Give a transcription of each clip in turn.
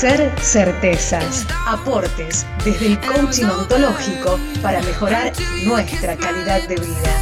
Ser certezas, aportes desde el coaching ontológico para mejorar nuestra calidad de vida.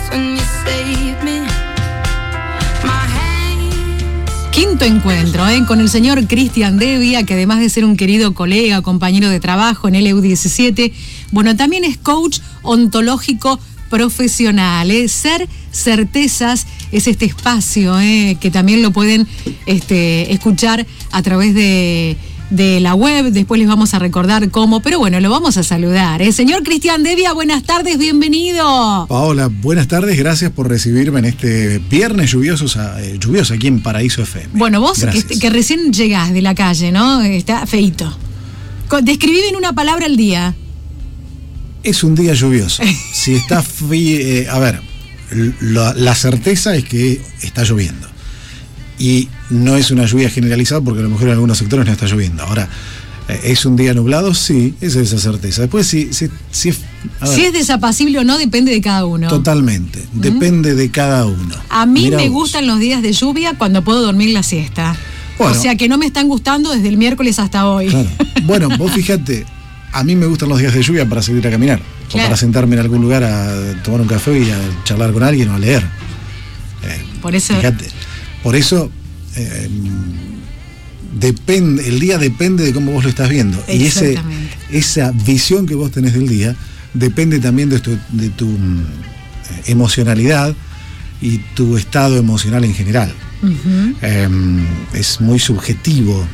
Quinto encuentro ¿eh? con el señor Cristian Devia, que además de ser un querido colega, compañero de trabajo en el EU17, bueno, también es coach ontológico profesional. ¿eh? Ser certezas es este espacio ¿eh? que también lo pueden este, escuchar a través de, de la web. Después les vamos a recordar cómo, pero bueno, lo vamos a saludar. ¿eh? Señor Cristian Devia, buenas tardes, bienvenido. Paola, buenas tardes, gracias por recibirme en este viernes lluvioso, eh, lluvioso aquí en Paraíso FM. Bueno, vos que, que recién llegás de la calle, ¿no? Está feito. Describime en una palabra el día. Es un día lluvioso. Si está eh, a ver, la, la certeza es que está lloviendo. Y no es una lluvia generalizada porque a lo mejor en algunos sectores no está lloviendo. Ahora, eh, ¿es un día nublado? Sí, esa es esa certeza. Después, si, si, si es. a ver, Si es desapacible o no, depende de cada uno. Totalmente. Depende de cada uno. A mí Mirá me vos. gustan los días de lluvia cuando puedo dormir la siesta. Bueno. O sea que no me están gustando desde el miércoles hasta hoy. Claro. Bueno, vos fíjate, a mí me gustan los días de lluvia para salir a caminar. Claro. O para sentarme en algún lugar a tomar un café y a charlar con alguien o a leer. Eh, Por eso. Fíjate. Por eso eh, depende, el día depende de cómo vos lo estás viendo. Y ese, esa visión que vos tenés del día depende también de tu, de tu mm, eh, emocionalidad y tu estado emocional en general. Eh, es muy subjetivo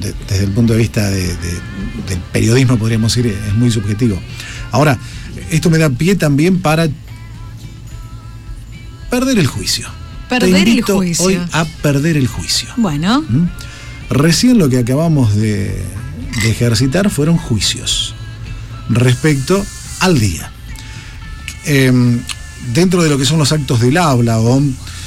de- desde el punto de vista de- de- del periodismo, podríamos decir, es muy subjetivo. Ahora, esto me da pie también para perder el juicio. Perder Te el juicio. Hoy a perder el juicio. Bueno, ¿Mm? Recién lo que acabamos de, de ejercitar fueron juicios respecto al día. Em, dentro de lo que son los actos del habla o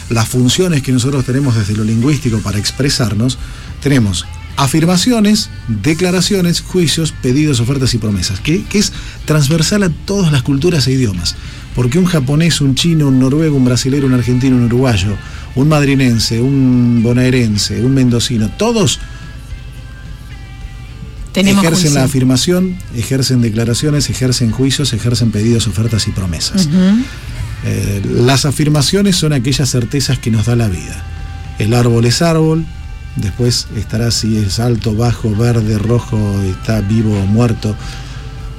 las funciones que nosotros tenemos desde lo lingüístico para expresarnos, tenemos afirmaciones, declaraciones, juicios, pedidos, ofertas y promesas, que, que es transversal a todas las culturas e idiomas. Porque un japonés, un chino, un noruego, un brasilero, un argentino, un uruguayo, un madrinense, un bonaerense, un mendocino, todos tenemos ejercen juicio. la afirmación, ejercen declaraciones, ejercen juicios, ejercen pedidos, ofertas y promesas. Eh, las afirmaciones son aquellas certezas que nos da la vida. El árbol es árbol, después estará si es alto, bajo, verde, rojo, está vivo o muerto.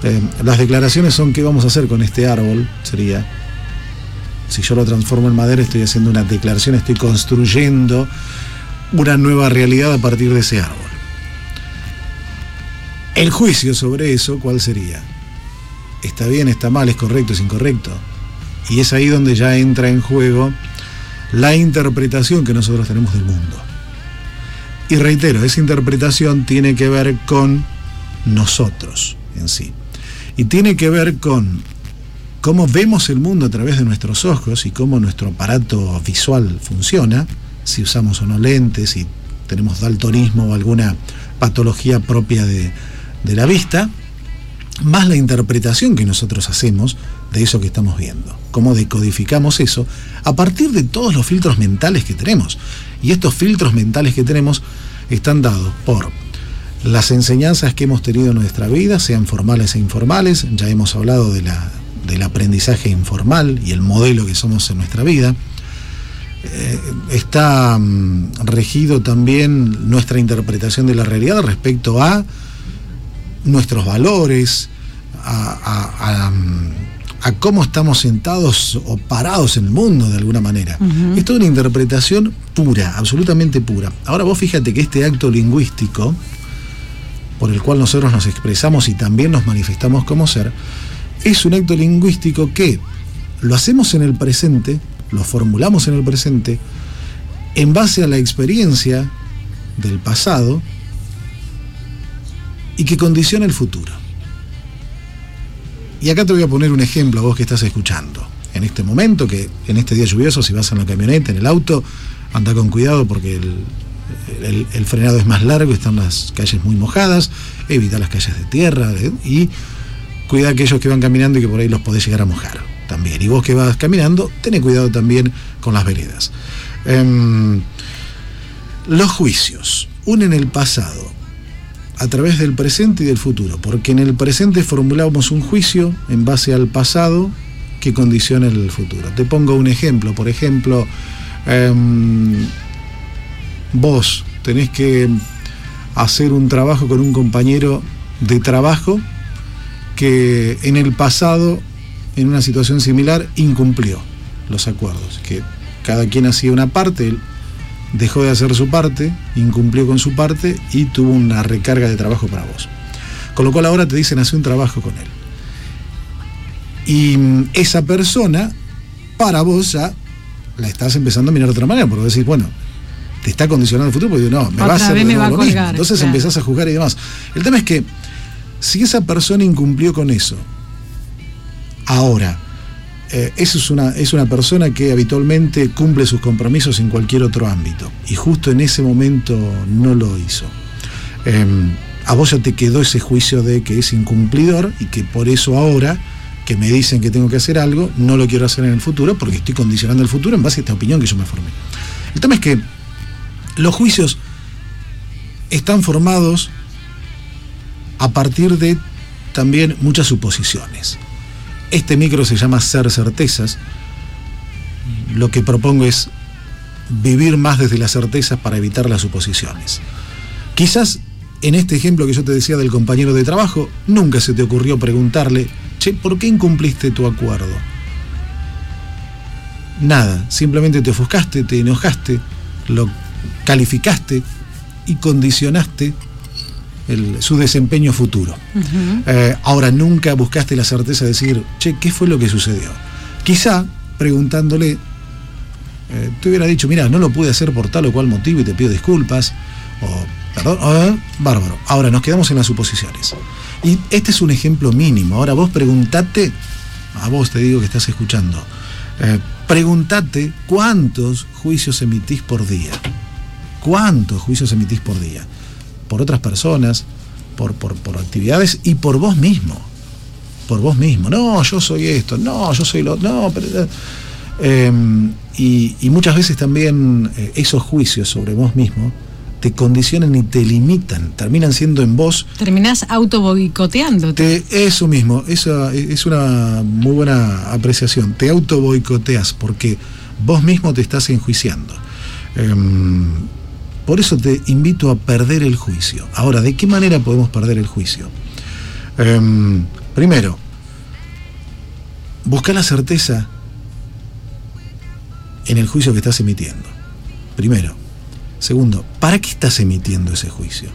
Eh, las declaraciones son qué vamos a hacer con este árbol, sería. Si yo lo transformo en madera, estoy haciendo una declaración, estoy construyendo una nueva realidad a partir de ese árbol. El juicio sobre eso, ¿cuál sería? ¿Está bien, está mal, es correcto, es incorrecto? Y es ahí donde ya entra en juego la interpretación que nosotros tenemos del mundo. Y reitero, esa interpretación tiene que ver con nosotros en sí. Y tiene que ver con cómo vemos el mundo a través de nuestros ojos y cómo nuestro aparato visual funciona, si usamos o no lentes, si tenemos daltonismo o alguna patología propia de, de la vista, más la interpretación que nosotros hacemos de eso que estamos viendo. Cómo decodificamos eso a partir de todos los filtros mentales que tenemos. Y estos filtros mentales que tenemos están dados por las enseñanzas que hemos tenido en nuestra vida, sean formales e informales. Ya hemos hablado de la, del aprendizaje informal y el modelo que somos en nuestra vida. Eh, está mm, regido también nuestra interpretación de la realidad respecto a nuestros valores, a, mm, a cómo estamos sentados o parados en el mundo de alguna manera. Es toda una interpretación pura, absolutamente pura. Ahora vos fíjate que este acto lingüístico, por el cual nosotros nos expresamos y también nos manifestamos como ser, es un acto lingüístico que lo hacemos en el presente, lo formulamos en el presente, en base a la experiencia del pasado y que condiciona el futuro. Y acá te voy a poner un ejemplo a vos que estás escuchando. En este momento, que en este día lluvioso, si vas en la camioneta, en el auto, anda con cuidado porque el, frenado es más largo, están las calles muy mojadas, evita las calles de tierra y cuida a aquellos que van caminando y que por ahí los podés llegar a mojar. también. Y vos que vas caminando, ten cuidado también con las veredas. Em, los juicios unen el pasado a través del presente y del futuro, porque en el presente formulamos un juicio en base al pasado que condiciona el futuro. Te pongo un ejemplo, por ejemplo, em, vos tenés que hacer un trabajo con un compañero de trabajo que en el pasado, en una situación similar, incumplió los acuerdos, que cada quien hacía una parte, dejó de hacer su parte, incumplió con su parte y tuvo una recarga de trabajo para vos. Con lo cual ahora te dicen hacer un trabajo con él. Y mm, esa persona, para vos ya la estás empezando a mirar de otra manera, porque decís, bueno, te está condicionando el futuro, porque no, me va a hacer de me nuevo va a lo mismo. Entonces claro. empezás a juzgar y demás. El tema es que si esa persona incumplió con eso, ahora, eh, eso es una, es una persona que habitualmente cumple sus compromisos en cualquier otro ámbito y justo en ese momento no lo hizo. Eh, a vos ya te quedó ese juicio de que es incumplidor y que por eso ahora que me dicen que tengo que hacer algo, no lo quiero hacer en el futuro porque estoy condicionando el futuro en base a esta opinión que yo me formé. El tema es que los juicios están formados a partir de también muchas suposiciones. Este micro se llama Ser Certezas. Lo que propongo es vivir más desde las certezas para evitar las suposiciones. Quizás en este ejemplo que yo te decía del compañero de trabajo, nunca se te ocurrió preguntarle, che, ¿por qué incumpliste tu acuerdo? Nada, simplemente te ofuscaste, te enojaste, lo calificaste y condicionaste el- su desempeño futuro. Eh, ahora nunca buscaste la certeza de decir, che, ¿qué fue lo que sucedió? Quizá preguntándole, eh, te hubiera dicho, mira, no lo pude hacer por tal o cual motivo y te pido disculpas, o perdón, bárbaro. Ahora nos quedamos en las suposiciones. Y este es un ejemplo mínimo. Ahora vos preguntate, a vos te digo que estás escuchando, eh, preguntate cuántos juicios emitís por día. ¿Cuántos juicios emitís por día? Por otras personas, por, por, por actividades y por vos mismo. Por vos mismo. No, yo soy esto, no, yo soy lo. No, pero. eh, y, y muchas veces también eh, esos juicios sobre vos mismo te condicionan y te limitan, terminan siendo en vos Terminás auto boicoteándote. te- eso mismo, eso es una muy buena apreciación. Te auto boicoteas porque vos mismo te estás enjuiciando. Em, por eso te invito a perder el juicio. Ahora, ¿de qué manera podemos perder el juicio? Em, primero, busca la certeza en el juicio que estás emitiendo. Primero. Segundo, ¿para qué estás emitiendo ese juicio?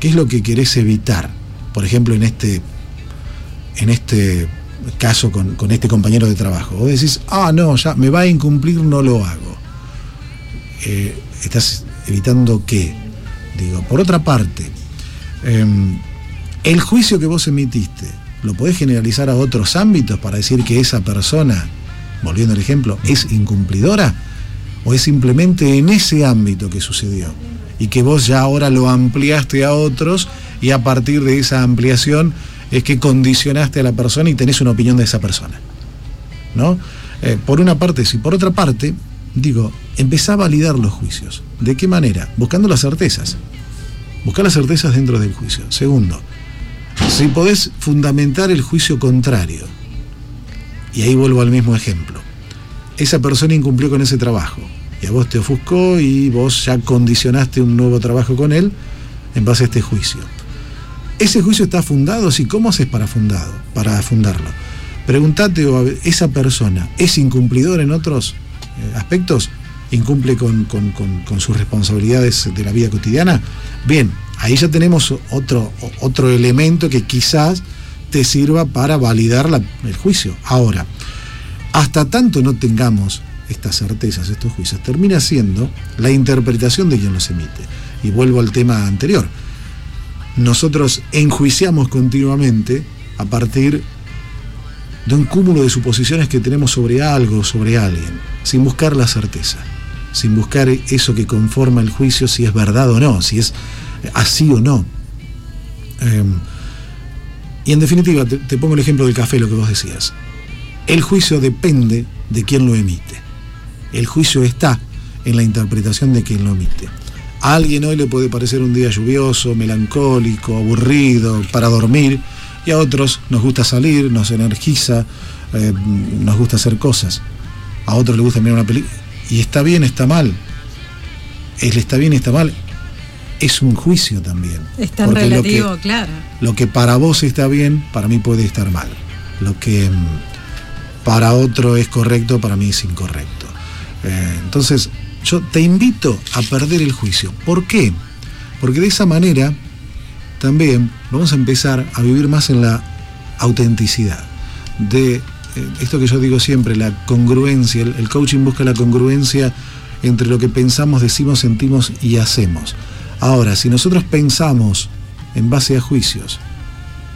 ¿Qué es lo que querés evitar? Por ejemplo, en este, en este caso con, este compañero de trabajo. Vos decís, ah, no, ya me va a incumplir, no lo hago. Eh, estás evitando qué? Digo, por otra parte, em, el juicio que vos emitiste, ¿lo podés generalizar a otros ámbitos para decir que esa persona, volviendo al ejemplo, es incumplidora? ¿O es simplemente en ese ámbito que sucedió? Y que vos ya ahora lo ampliaste a otros y a partir de esa ampliación es que condicionaste a la persona y tenés una opinión de esa persona. ¿No? Eh, por una parte, sí. Por otra parte, digo, empezá a validar los juicios. ¿De qué manera? Buscando las certezas. Buscar las certezas dentro del juicio. Segundo, si podés fundamentar el juicio contrario, y ahí vuelvo al mismo ejemplo, esa persona incumplió con ese trabajo, y a vos te ofuscó y vos ya condicionaste un nuevo trabajo con él en base a este juicio. ¿Ese juicio está fundado? Sí, ¿cómo haces para fundado, para fundarlo? Preguntate, ¿esa persona es incumplidor en otros aspectos? ¿Incumple con, sus responsabilidades de la vida cotidiana? Bien, ahí ya tenemos otro, otro elemento que quizás te sirva para validar el juicio. Ahora, hasta tanto no tengamos estas certezas, estos juicios, termina siendo la interpretación de quien los emite. Y vuelvo al tema anterior. Nosotros enjuiciamos continuamente a partir de un cúmulo de suposiciones que tenemos sobre algo, sobre alguien, sin buscar la certeza, sin buscar eso que conforma el juicio, si es verdad o no, si es así o no. Eh, y en definitiva, te, te pongo el ejemplo del café, lo que vos decías. El juicio depende de quién lo emite. El juicio está en la interpretación de quien lo emite. A alguien hoy le puede parecer un día lluvioso, melancólico, aburrido, para dormir, y a otros nos gusta salir, nos energiza, eh, nos gusta hacer cosas. A otros les gusta mirar una película. Y está bien, está mal. El está bien, está mal. Es un juicio también. Es tan Porque lo que- relativo, claro. lo que para vos está bien, para mí puede estar mal. Lo que mm, para otro es correcto, para mí es incorrecto. Eh, entonces, yo te invito a perder el juicio. ¿Por qué? Porque de esa manera también vamos a empezar a vivir más en la autenticidad. De eh, esto que yo digo siempre, la congruencia. El, el coaching busca la congruencia entre lo que pensamos, decimos, sentimos y hacemos. Ahora, si nosotros pensamos en base a juicios,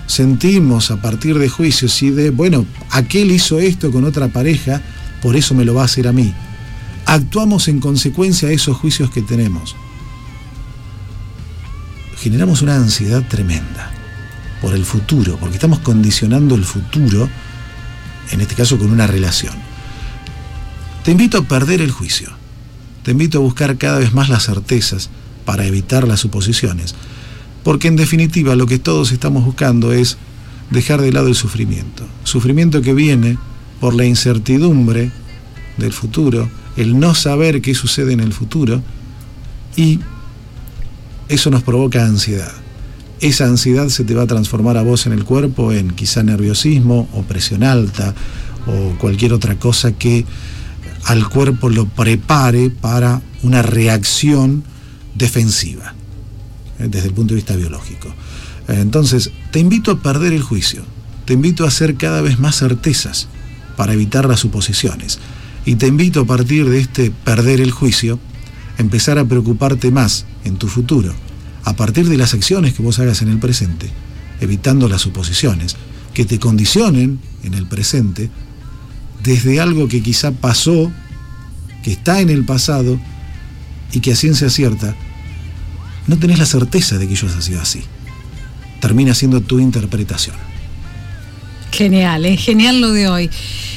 sentimos a partir de juicios y de, bueno, aquel hizo esto con otra pareja, por eso me lo va a hacer a mí. Actuamos en consecuencia a esos juicios que tenemos. Generamos una ansiedad tremenda por el futuro, porque estamos condicionando el futuro, en este caso con una relación. Te invito a perder el juicio. Te invito a buscar cada vez más las certezas para evitar las suposiciones. Porque en definitiva lo que todos estamos buscando es dejar de lado el sufrimiento. Sufrimiento que viene por la incertidumbre del futuro, el no saber qué sucede en el futuro y eso nos provoca ansiedad. Esa ansiedad se te va a transformar a vos en el cuerpo en quizá nerviosismo o presión alta o cualquier otra cosa que al cuerpo lo prepare para una reacción defensiva eh, desde el punto de vista biológico. Entonces, te invito a perder el juicio, te invito a hacer cada vez más certezas para evitar las suposiciones y te invito a partir de este perder el juicio, empezar a preocuparte más en tu futuro, a partir de las acciones que vos hagas en el presente, evitando las suposiciones que te condicionen en el presente desde algo que quizá pasó, que está en el pasado y que a ciencia cierta no tenés la certeza de que ello ha sido así. Termina siendo tu interpretación. Genial, es genial lo de hoy.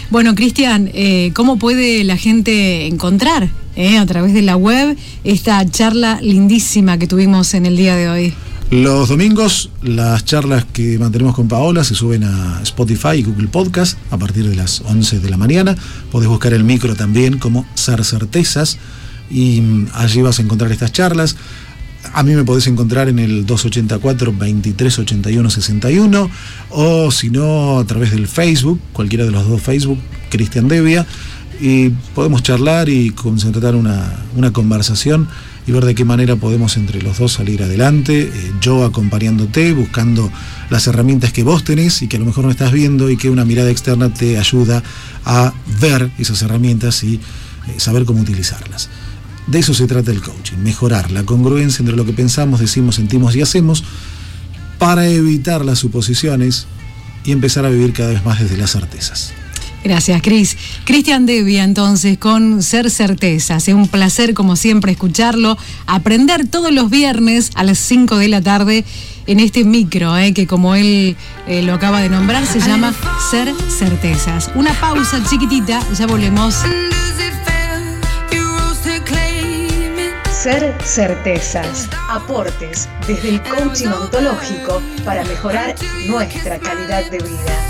Bueno, Cristian, eh, ¿cómo puede la gente encontrar eh, a través de la web esta charla lindísima que tuvimos en el día de hoy? Los domingos las charlas que mantenemos con Paola se suben a Spotify y Google Podcast a partir de las 11 de la mañana. Podés buscar el micro también como Ser Certezas y mm, allí vas a encontrar estas charlas. A mí me podés encontrar en el 284 23 81 61 o si no a través del Facebook, cualquiera de los dos Facebook, Cristian Devia, y podemos charlar y concentrar una, una conversación y ver de qué manera podemos entre los dos salir adelante, eh, yo acompañándote, buscando las herramientas que vos tenés y que a lo mejor no estás viendo y que una mirada externa te ayuda a ver esas herramientas y eh, saber cómo utilizarlas. De eso se trata el coaching, mejorar la congruencia entre lo que pensamos, decimos, sentimos y hacemos para evitar las suposiciones y empezar a vivir cada vez más desde las certezas. Gracias, Cris. Cristian Devia, entonces, con Ser Certezas. Es un placer, como siempre, escucharlo, aprender todos los viernes a las 5 de la tarde en este micro, eh, que como él eh, lo acaba de nombrar, se llama Ser Certezas. Una pausa chiquitita, ya volvemos. Ser certezas, aportes desde el coaching ontológico para mejorar nuestra calidad de vida.